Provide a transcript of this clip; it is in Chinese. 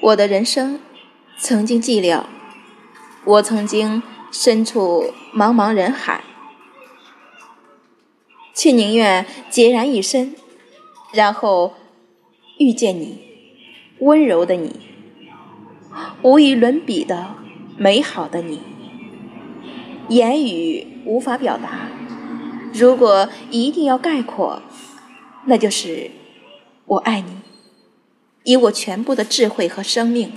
我的人生曾经寂寥，我曾经身处茫茫人海，却宁愿孑然一身，然后遇见你，温柔的你，无与伦比的美好的你，言语无法表达。如果一定要概括，那就是我爱你。以我全部的智慧和生命。